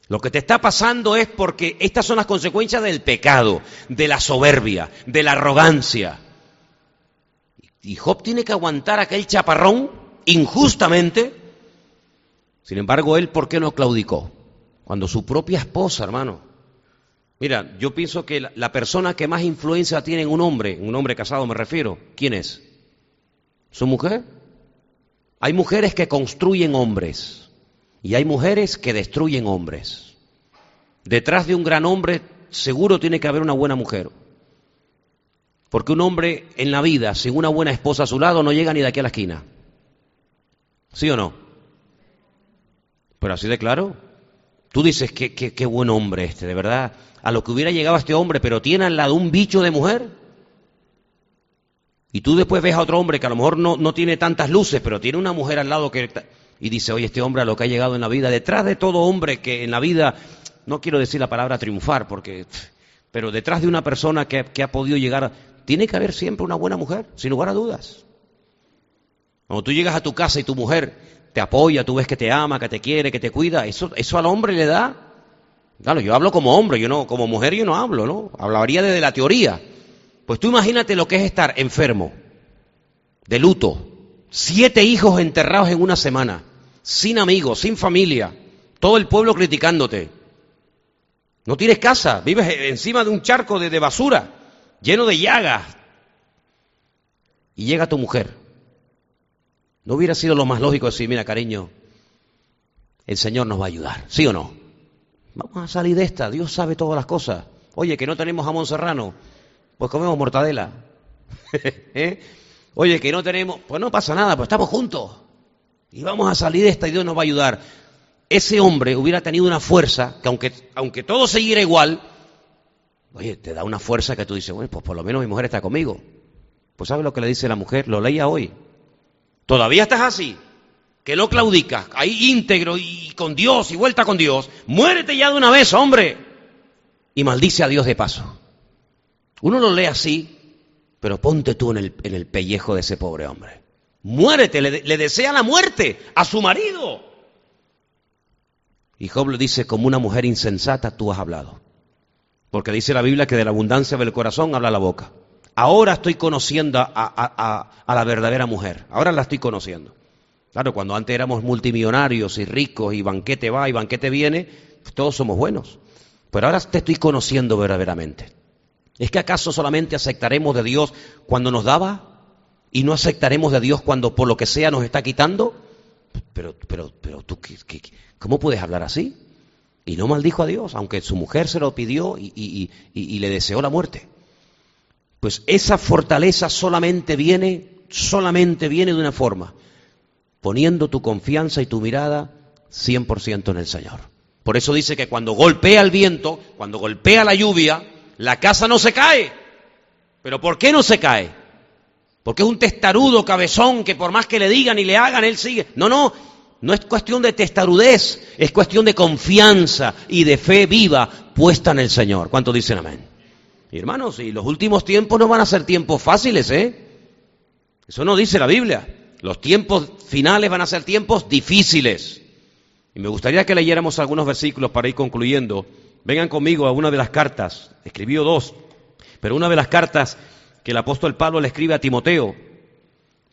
Lo que te está pasando es porque estas son las consecuencias del pecado, de la soberbia, de la arrogancia. Y Job tiene que aguantar aquel chaparrón injustamente. Sin embargo, él, ¿por qué no claudicó? Cuando su propia esposa, hermano. Mira, yo pienso que la persona que más influencia tiene en un hombre, un hombre casado me refiero, ¿quién es? ¿Su mujer? Hay mujeres que construyen hombres. Y hay mujeres que destruyen hombres. Detrás de un gran hombre seguro tiene que haber una buena mujer. Porque un hombre en la vida sin una buena esposa a su lado no llega ni de aquí a la esquina. ¿Sí o no? Pero así de claro. Tú dices, qué, qué, buen hombre este, de verdad. A lo que hubiera llegado este hombre, pero tiene al lado un bicho de mujer. Y tú después ves a otro hombre que a lo mejor no, no tiene tantas luces, pero tiene una mujer al lado que y dice, oye, este hombre a lo que ha llegado en la vida, detrás de todo hombre que en la vida, no quiero decir la palabra triunfar, porque, pero detrás de una persona que, ha podido llegar, tiene que haber siempre una buena mujer, sin lugar a dudas. Cuando tú llegas a tu casa y tu mujer te apoya, tú ves que te ama, que te quiere, que te cuida, eso, eso al hombre le da. Claro, yo hablo como hombre, yo no, como mujer yo no hablo, ¿no? Hablaría desde la teoría. Pues tú imagínate lo que es estar enfermo, de luto, Siete hijos enterrados en una semana, sin amigos, sin familia, todo el pueblo criticándote. No tienes casa, vives encima de un charco de, basura, lleno de llagas. Y llega tu mujer. ¿No hubiera sido lo más lógico decir, mira, cariño, el Señor nos va a ayudar? ¿Sí o no? Vamos a salir de esta, Dios sabe todas las cosas. Oye, que no tenemos jamón serrano, pues comemos mortadela. ¿Eh? Oye, que no tenemos, pues no pasa nada, pues estamos juntos. Y vamos a salir de esta y Dios nos va a ayudar. Ese hombre hubiera tenido una fuerza que aunque, aunque todo siguiera igual, oye, te da una fuerza que tú dices, bueno, pues por lo menos mi mujer está conmigo. Pues ¿sabes lo que le dice la mujer? Lo leía hoy. Todavía estás así, que no claudicas, ahí íntegro y con Dios y vuelta con Dios. Muérete ya de una vez, hombre. Y maldice a Dios de paso. Uno lo lee así pero ponte tú en el, en el pellejo de ese pobre hombre. Muérete, le, le, desea la muerte a su marido. Y Job le dice, como una mujer insensata tú has hablado. Porque dice la Biblia que de la abundancia del corazón habla la boca. Ahora estoy conociendo a, la verdadera mujer. Ahora la estoy conociendo. Claro, cuando antes éramos multimillonarios y ricos y banquete va y banquete viene, todos somos buenos. Pero ahora te estoy conociendo verdaderamente. ¿Es que acaso solamente aceptaremos de Dios cuando nos daba y no aceptaremos de Dios cuando por lo que sea nos está quitando? Pero, pero, pero tú, ¿cómo puedes hablar así? Y no maldijo a Dios, aunque su mujer se lo pidió y le deseó la muerte. Pues esa fortaleza solamente viene, solamente viene de una forma, poniendo tu confianza y tu mirada 100% en el Señor. Por eso dice que cuando golpea el viento, cuando golpea la lluvia, la casa no se cae. ¿Pero por qué no se cae? Porque es un testarudo cabezón que por más que le digan y le hagan, él sigue. No, no, no es cuestión de testarudez, es cuestión de confianza y de fe viva puesta en el Señor. ¿Cuántos dicen amén? Hermanos, y los últimos tiempos no van a ser tiempos fáciles, ¿eh? Eso no dice la Biblia. Los tiempos finales van a ser tiempos difíciles. Y me gustaría que leyéramos algunos versículos para ir concluyendo Vengan conmigo a una de las cartas, escribió dos. Pero una de las cartas que el apóstol Pablo le escribe a Timoteo,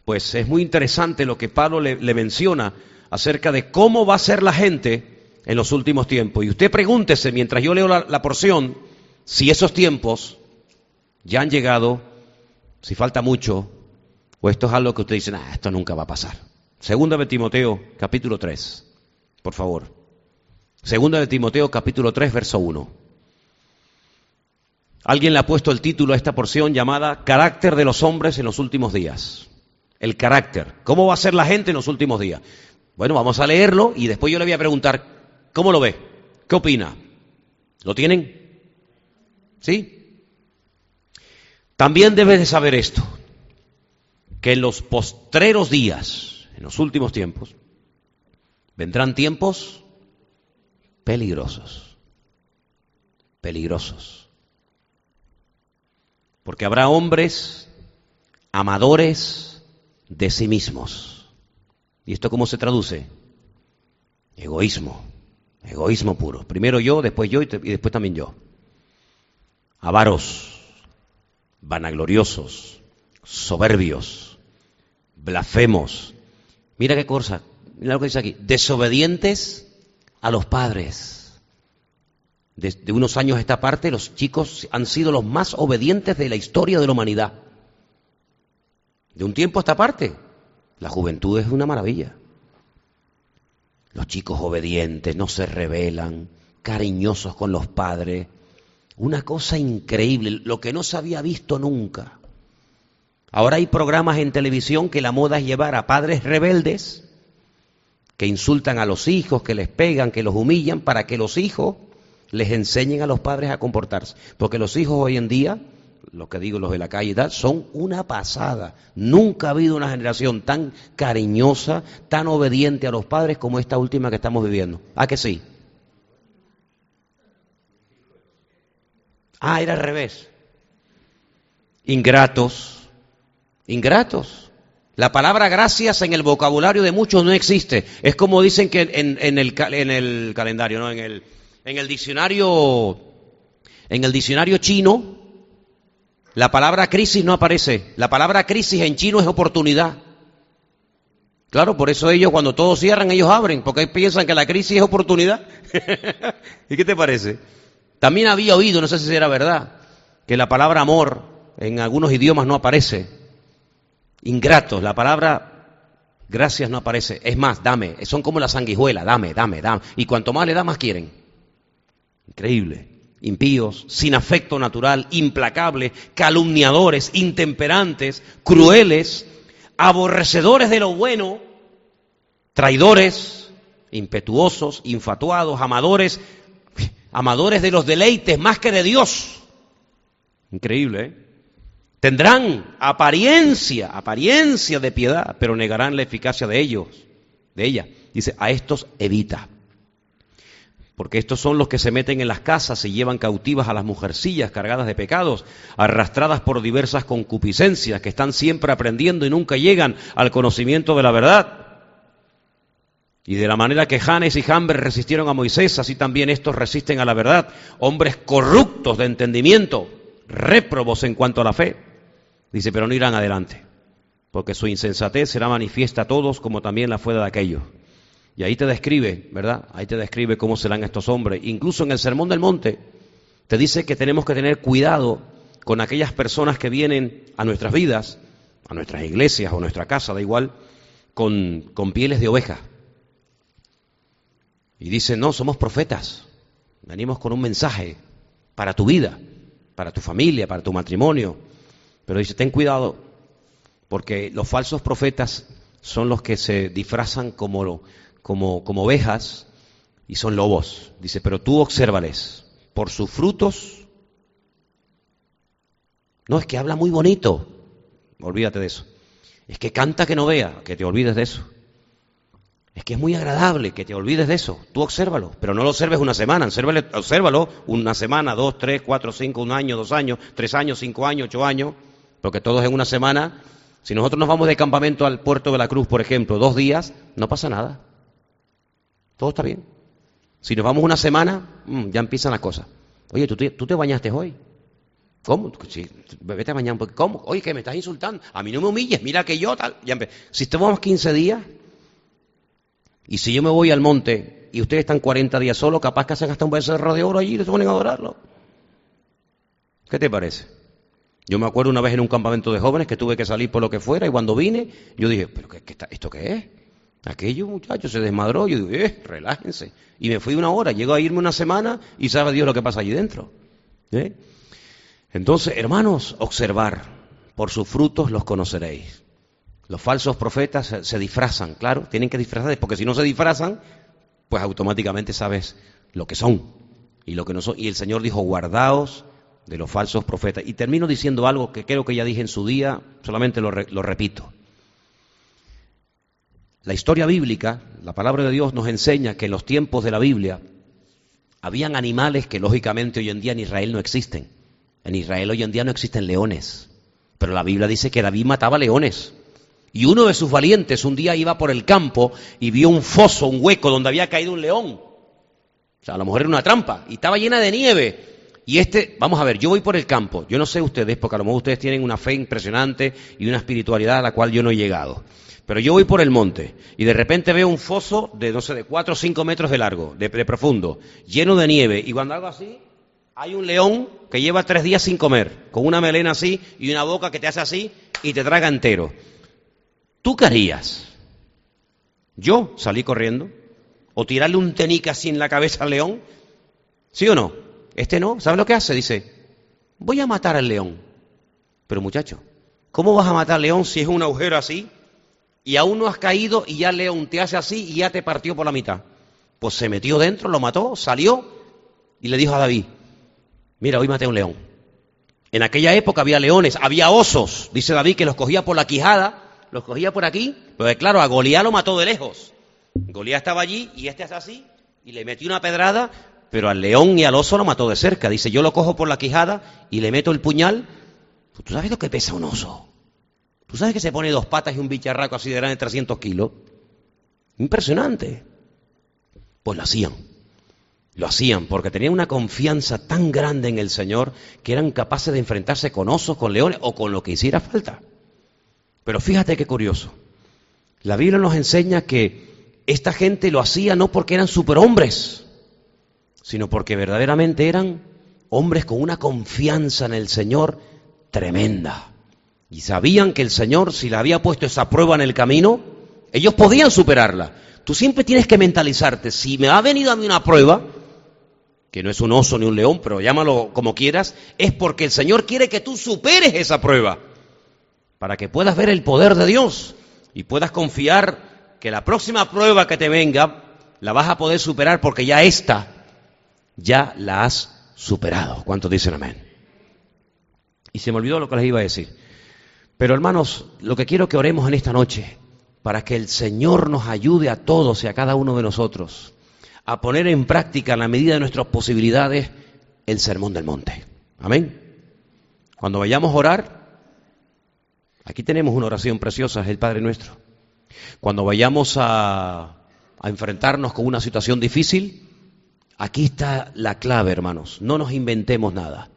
pues es muy interesante lo que Pablo le, menciona acerca de cómo va a ser la gente en los últimos tiempos. Y usted pregúntese, mientras yo leo la porción, si esos tiempos ya han llegado, si falta mucho, o esto es algo que usted dice, nah, esto nunca va a pasar. Segunda de Timoteo, capítulo 3, por favor. Segunda de Timoteo, capítulo 3, verso 1. Alguien le ha puesto el título a esta porción llamada Carácter de los hombres en los últimos días. El carácter. ¿Cómo va a ser la gente en los últimos días? Bueno, vamos a leerlo y después yo le voy a preguntar, ¿cómo lo ve? ¿Qué opina? ¿Lo tienen? ¿Sí? También debe de saber esto, que en los postreros días, en los últimos tiempos, vendrán tiempos peligrosos, peligrosos. Porque habrá hombres amadores de sí mismos. ¿Y esto cómo se traduce? Egoísmo, egoísmo puro. Primero yo, después yo y, después también yo. Avaros, vanagloriosos, soberbios, blasfemos. Mira qué cosa, mira lo que dice aquí. Desobedientes a los padres. Desde unos años a esta parte, los chicos han sido los más obedientes de la historia de la humanidad. De un tiempo a esta parte, la juventud es una maravilla. Los chicos obedientes, no se rebelan, cariñosos con los padres. Una cosa increíble, lo que no se había visto nunca. Ahora hay programas en televisión que la moda es llevar a padres rebeldes que insultan a los hijos, que les pegan, que los humillan, para que los hijos les enseñen a los padres a comportarse. Porque los hijos hoy en día, lo que digo los de la calle son una pasada. Nunca ha habido una generación tan cariñosa, tan obediente a los padres como esta última que estamos viviendo. ¿A que sí? Ah, era al revés. Ingratos. Ingratos. La palabra gracias en el vocabulario de muchos no existe. Es como dicen que en, el, en el, calendario, ¿no? En el, en el diccionario, en el diccionario chino, la palabra crisis no aparece. La palabra crisis en chino es oportunidad. Claro, por eso ellos cuando todos cierran, ellos abren, porque piensan que la crisis es oportunidad. ¿Y qué te parece? También había oído, no sé si era verdad, que la palabra amor en algunos idiomas no aparece ingratos. La palabra gracias no aparece. Es más, dame. Son como la sanguijuela. Dame, dame, dame. Y cuanto más le da, más quieren. Increíble. Impíos, sin afecto natural, implacables, calumniadores, intemperantes, crueles, aborrecedores de lo bueno, traidores, impetuosos, infatuados, amadores, amadores de los deleites más que de Dios. Increíble, ¿eh? Tendrán apariencia, apariencia de piedad, pero negarán la eficacia de ellos, de ella. Dice, a estos evita. Porque estos son los que se meten en las casas y llevan cautivas a las mujercillas cargadas de pecados, arrastradas por diversas concupiscencias, que están siempre aprendiendo y nunca llegan al conocimiento de la verdad. Y de la manera que Janes y Jambres resistieron a Moisés, así también estos resisten a la verdad. Hombres corruptos de entendimiento, réprobos en cuanto a la fe. Dice, pero no irán adelante, porque su insensatez será manifiesta a todos como también la fue de aquellos. Y ahí te describe, ¿verdad? Ahí te describe cómo serán estos hombres. Incluso en el Sermón del Monte te dice que tenemos que tener cuidado con aquellas personas que vienen a nuestras vidas, a nuestras iglesias o nuestra casa, da igual, con, con pieles de oveja. Y dice, no, somos profetas, venimos con un mensaje para tu vida, para tu familia, para tu matrimonio, pero dice, ten cuidado, porque los falsos profetas son los que se disfrazan como, como, como ovejas y son lobos. Dice, pero tú obsérvales, por sus frutos. No, es que habla muy bonito. Olvídate de eso. Es que canta que no vea, que te olvides de eso. Es que es muy agradable que te olvides de eso. Tú obsérvalo, pero no lo observes una semana, obsérvalo una semana, dos, tres, cuatro, cinco, un año, dos años, tres años, cinco años, ocho años. Porque todos en una semana, si nosotros nos vamos de campamento al puerto de la Cruz, por ejemplo, dos días, no pasa nada. Todo está bien. Si nos vamos una semana, mm, ya empiezan las cosas. Oye, ¿tú te, bañaste hoy? ¿Cómo? Sí, vete a poquito. ¿Cómo? Oye, que me estás insultando. A mí no me humilles, mira que yo tal. Ya si estamos 15 días y si yo me voy al monte y ustedes están 40 días solos, capaz que se gasta un becerro de oro allí y se ponen a adorarlo. ¿Qué te parece? Yo me acuerdo una vez en un campamento de jóvenes que tuve que salir por lo que fuera y cuando vine, yo dije, ¿pero qué, qué esto qué es? Aquello, muchachos, se desmadró. Yo digo, eh, relájense. Y me fui una hora, llego a irme una semana y sabe Dios lo que pasa allí dentro. ¿Eh? Entonces, hermanos, observar, por sus frutos los conoceréis. Los falsos profetas se, disfrazan, claro, tienen que disfrazarse, porque si no se disfrazan, pues automáticamente sabes lo que son y lo que no son. Y el Señor dijo, guardaos de los falsos profetas. Y termino diciendo algo que creo que ya dije en su día, solamente lo, lo repito. La historia bíblica, la palabra de Dios nos enseña que en los tiempos de la Biblia habían animales que lógicamente hoy en día en Israel no existen. En Israel hoy en día no existen leones, pero la Biblia dice que David mataba leones. Y uno de sus valientes un día iba por el campo y vio un foso, un hueco donde había caído un león. O sea, a lo mejor era una trampa y estaba llena de nieve. Y este, vamos a ver, yo voy por el campo. Yo no sé ustedes, porque a lo mejor ustedes tienen una fe impresionante y una espiritualidad a la cual yo no he llegado. Pero yo voy por el monte y de repente veo un foso de, no sé, de cuatro o cinco metros de largo, de, de profundo, lleno de nieve. Y cuando hago así, hay un león que lleva tres días sin comer, con una melena así y una boca que te hace así y te traga entero. ¿Tú qué harías? ¿Yo salí corriendo? ¿O tirarle un tenique así en la cabeza al león? ¿Sí o no? Este no. ¿Sabes lo que hace? Dice, voy a matar al león. Pero muchacho, ¿cómo vas a matar al león si es un agujero así? Y aún no has caído y ya el león te hace así y ya te partió por la mitad. Pues se metió dentro, lo mató, salió y le dijo a David, Mira, hoy maté a un león. En aquella época había leones, había osos, dice David, que los cogía por la quijada, los cogía por aquí, pero claro, a Goliat lo mató de lejos. Goliat estaba allí y este hace así y le metió una pedrada, pero al león y al oso lo mató de cerca. Dice, yo lo cojo por la quijada y le meto el puñal. ¿Tú sabes lo que pesa un oso? ¿Tú sabes que se pone dos patas y un bicharraco así de grande 300 kilos? Impresionante. Pues lo hacían. Lo hacían porque tenían una confianza tan grande en el Señor que eran capaces de enfrentarse con osos, con leones o con lo que hiciera falta. Pero fíjate qué curioso. La Biblia nos enseña que esta gente lo hacía no porque eran superhombres, sino porque verdaderamente eran hombres con una confianza en el Señor tremenda. Y sabían que el Señor, si le había puesto esa prueba en el camino, ellos podían superarla. Tú siempre tienes que mentalizarte, si me ha venido a mí una prueba, que no es un oso ni un león, pero llámalo como quieras, es porque el Señor quiere que tú superes esa prueba, para que puedas ver el poder de Dios y puedas confiar que la próxima prueba que te venga la vas a poder superar porque ya esta ya la has superado. ¿Cuántos dicen amén? Y se me olvidó lo que les iba a decir. Pero hermanos, lo que quiero que oremos en esta noche, para que el Señor nos ayude a todos y a cada uno de nosotros a poner en práctica, en la medida de nuestras posibilidades, el sermón del monte. Amén. Cuando vayamos a orar, aquí tenemos una oración preciosa, es el Padre nuestro. Cuando vayamos a, a enfrentarnos con una situación difícil, aquí está la clave, hermanos. No nos inventemos nada.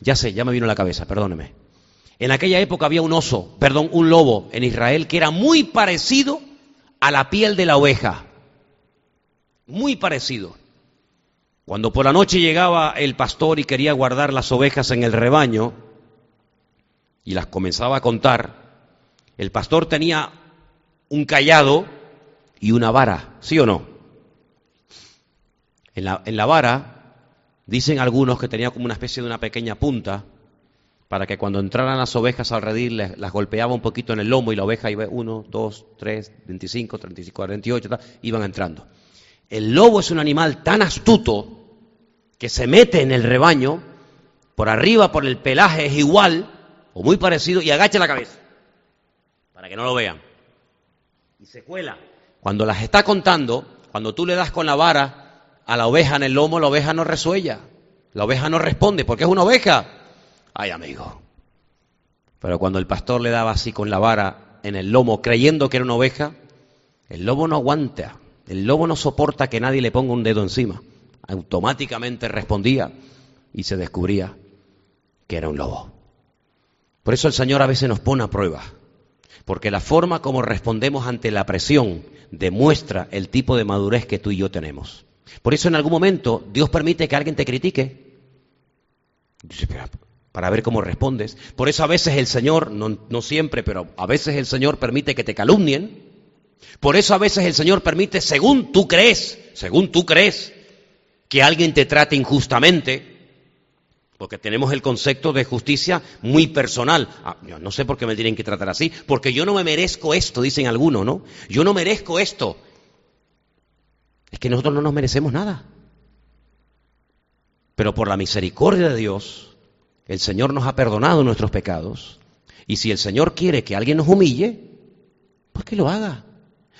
Ya sé, ya me vino a la cabeza, perdóneme. En aquella época había un oso, perdón, un lobo en Israel que era muy parecido a la piel de la oveja muy parecido. Cuando por la noche llegaba el pastor y quería guardar las ovejas en el rebaño y las comenzaba a contar, el pastor tenía un callado y una vara, ¿sí o no? En la, en la vara dicen algunos que tenía como una especie de una pequeña punta para que cuando entraran las ovejas al redil las, golpeaba un poquito en el lomo y la oveja iba uno, dos, tres, veinticinco, treinta y cinco, cuarenta y ocho, iban entrando. El lobo es un animal tan astuto que se mete en el rebaño, por arriba, por el pelaje es igual o muy parecido y agacha la cabeza para que no lo vean. Y se cuela. Cuando las está contando, cuando tú le das con la vara a la oveja en el lomo, la oveja no resuella. La oveja no responde porque es una oveja. Ay, amigo. Pero cuando el pastor le daba así con la vara en el lomo, creyendo que era una oveja, el lobo no aguanta. El lobo no soporta que nadie le ponga un dedo encima. Automáticamente respondía y se descubría que era un lobo. Por eso el Señor a veces nos pone a prueba, porque la forma como respondemos ante la presión demuestra el tipo de madurez que tú y yo tenemos. Por eso en algún momento Dios permite que alguien te critique para ver cómo respondes. Por eso a veces el Señor, no, no siempre, pero a veces el Señor permite que te calumnien. Por eso a veces el Señor permite, según tú crees, según tú crees, que alguien te trate injustamente, porque tenemos el concepto de justicia muy personal. Ah, yo no sé por qué me tienen que tratar así, porque yo no me merezco esto, dicen algunos, ¿no? Yo no merezco esto. Es que nosotros no nos merecemos nada. Pero por la misericordia de Dios, el Señor nos ha perdonado nuestros pecados. Y si el Señor quiere que alguien nos humille, pues que lo haga.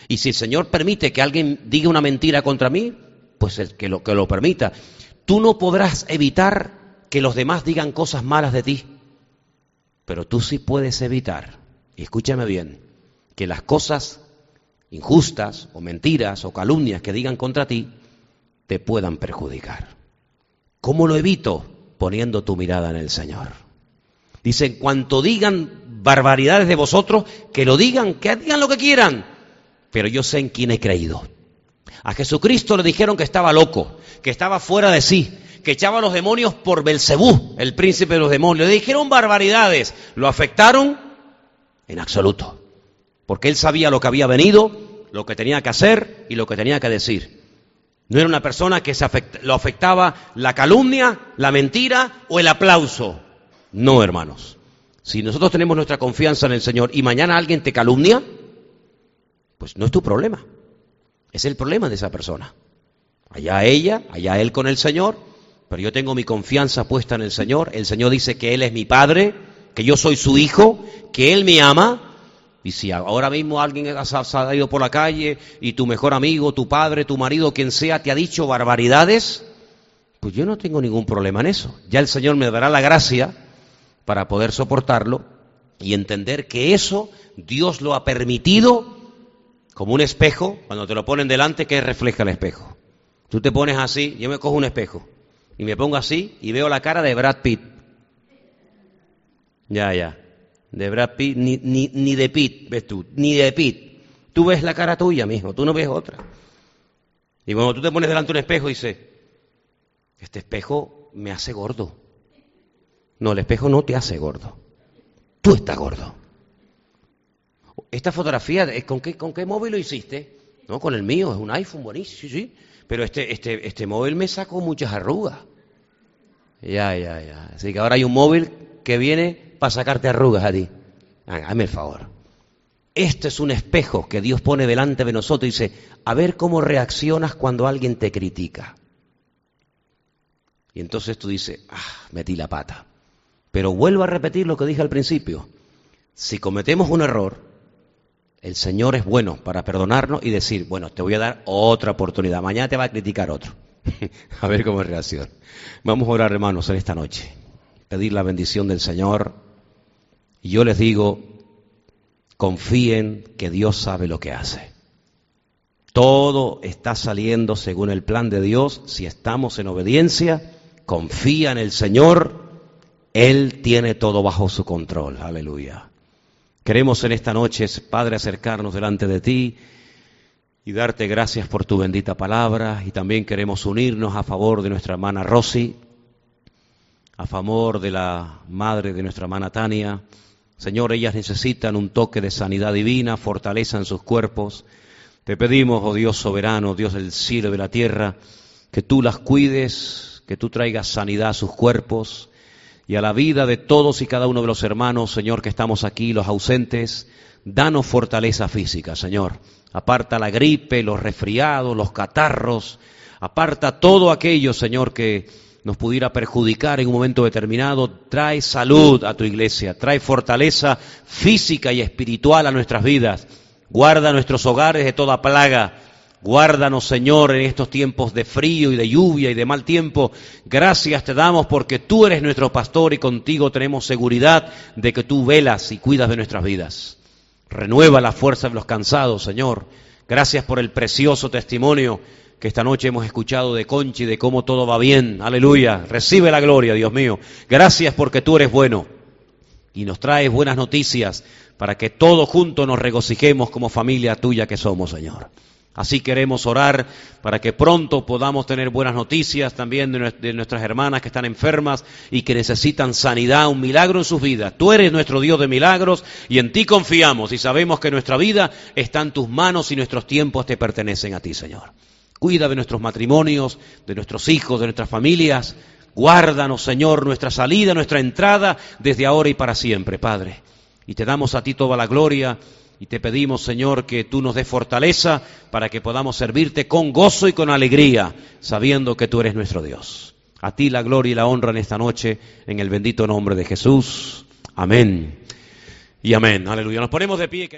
Y si el Señor permite que alguien diga una mentira contra mí, pues el que lo, que lo permita. Tú no podrás evitar que los demás digan cosas malas de ti, pero tú sí puedes evitar, y escúchame bien, que las cosas injustas o mentiras o calumnias que digan contra ti te puedan perjudicar. ¿Cómo lo evito? Poniendo tu mirada en el Señor. Dice, en cuanto digan barbaridades de vosotros, que lo digan, que digan lo que quieran, pero yo sé en quién he creído. A Jesucristo le dijeron que estaba loco, que estaba fuera de sí, que echaba a los demonios por Belcebú, el príncipe de los demonios. Le dijeron barbaridades, lo afectaron en absoluto porque él sabía lo que había venido, lo que tenía que hacer y lo que tenía que decir. No era una persona que se lo afectaba la calumnia, la mentira o el aplauso. No, hermanos. Si nosotros tenemos nuestra confianza en el Señor y mañana alguien te calumnia, pues no es tu problema. Es el problema de esa persona. Allá ella, allá él con el Señor, pero yo tengo mi confianza puesta en el Señor. El Señor dice que Él es mi Padre, que yo soy su Hijo, que Él me ama y si ahora mismo alguien ha salido por la calle y tu mejor amigo, tu padre, tu marido, quien sea, te ha dicho barbaridades, pues yo no tengo ningún problema en eso. Ya el Señor me dará la gracia para poder soportarlo y entender que eso Dios lo ha permitido como un espejo, cuando te lo ponen delante, que refleja el espejo. Tú te pones así, yo me cojo un espejo y me pongo así y veo la cara de Brad Pitt. Ya, ya de Brad Pitt, ni, ni, de Pitt, ves tú, ni de Pitt. Tú ves la cara tuya, mismo, tú no ves otra. Y cuando tú te pones delante de un espejo, dices, este espejo me hace gordo. No, el espejo no te hace gordo. Tú estás gordo. Esta fotografía, ¿con qué, con qué móvil lo hiciste? No, con el mío, es un iPhone buenísimo, sí, sí. Pero este, este, este móvil me sacó muchas arrugas. Ya, ya, ya. Así que ahora hay un móvil que viene para sacarte arrugas a ti. Hágame el favor. Este es un espejo que Dios pone delante de nosotros y dice, a ver cómo reaccionas cuando alguien te critica. Y entonces tú dices, ah, metí la pata. Pero vuelvo a repetir lo que dije al principio. Si cometemos un error, el Señor es bueno para perdonarnos y decir, bueno, te voy a dar otra oportunidad. Mañana te va a criticar otro. a ver cómo es reacción. Vamos a orar, hermanos, en esta noche. Pedir la bendición del Señor y yo les digo, confíen que Dios sabe lo que hace. Todo está saliendo según el plan de Dios. Si estamos en obediencia, confía en el Señor. Él tiene todo bajo su control. Aleluya. Queremos en esta noche, Padre, acercarnos delante de ti y darte gracias por tu bendita palabra. Y también queremos unirnos a favor de nuestra hermana Rosy, a favor de la madre de nuestra hermana Tania Señor, ellas necesitan un toque de sanidad divina, fortaleza en sus cuerpos. Te pedimos, oh Dios soberano, Dios del cielo y de la tierra, que tú las cuides, que tú traigas sanidad a sus cuerpos y a la vida de todos y cada uno de los hermanos, Señor, que estamos aquí, los ausentes. Danos fortaleza física, Señor. Aparta la gripe, los resfriados, los catarros. Aparta todo aquello, Señor, que nos pudiera perjudicar en un momento determinado, trae salud a tu iglesia, trae fortaleza física y espiritual a nuestras vidas. Guarda nuestros hogares de toda plaga. Guárdanos, Señor, en estos tiempos de frío y de lluvia y de mal tiempo. Gracias te damos porque tú eres nuestro pastor y contigo tenemos seguridad de que tú velas y cuidas de nuestras vidas. Renueva la fuerza de los cansados, Señor. Gracias por el precioso testimonio que esta noche hemos escuchado de Conchi, de cómo todo va bien. Aleluya. Recibe la gloria, Dios mío. Gracias porque tú eres bueno y nos traes buenas noticias para que todos juntos nos regocijemos como familia tuya que somos, Señor. Así queremos orar para que pronto podamos tener buenas noticias también de, nuestras hermanas que están enfermas y que necesitan sanidad, un milagro en sus vidas. Tú eres nuestro Dios de milagros y en ti confiamos y sabemos que nuestra vida está en tus manos y nuestros tiempos te pertenecen a ti, Señor. Cuida de nuestros matrimonios, de nuestros hijos, de nuestras familias. Guárdanos, Señor, nuestra salida, nuestra entrada, desde ahora y para siempre, Padre. Y te damos a ti toda la gloria y te pedimos, Señor, que tú nos des fortaleza para que podamos servirte con gozo y con alegría, sabiendo que tú eres nuestro Dios. A ti la gloria y la honra en esta noche, en el bendito nombre de Jesús. Amén. Y amén. Aleluya. Nos ponemos de pie.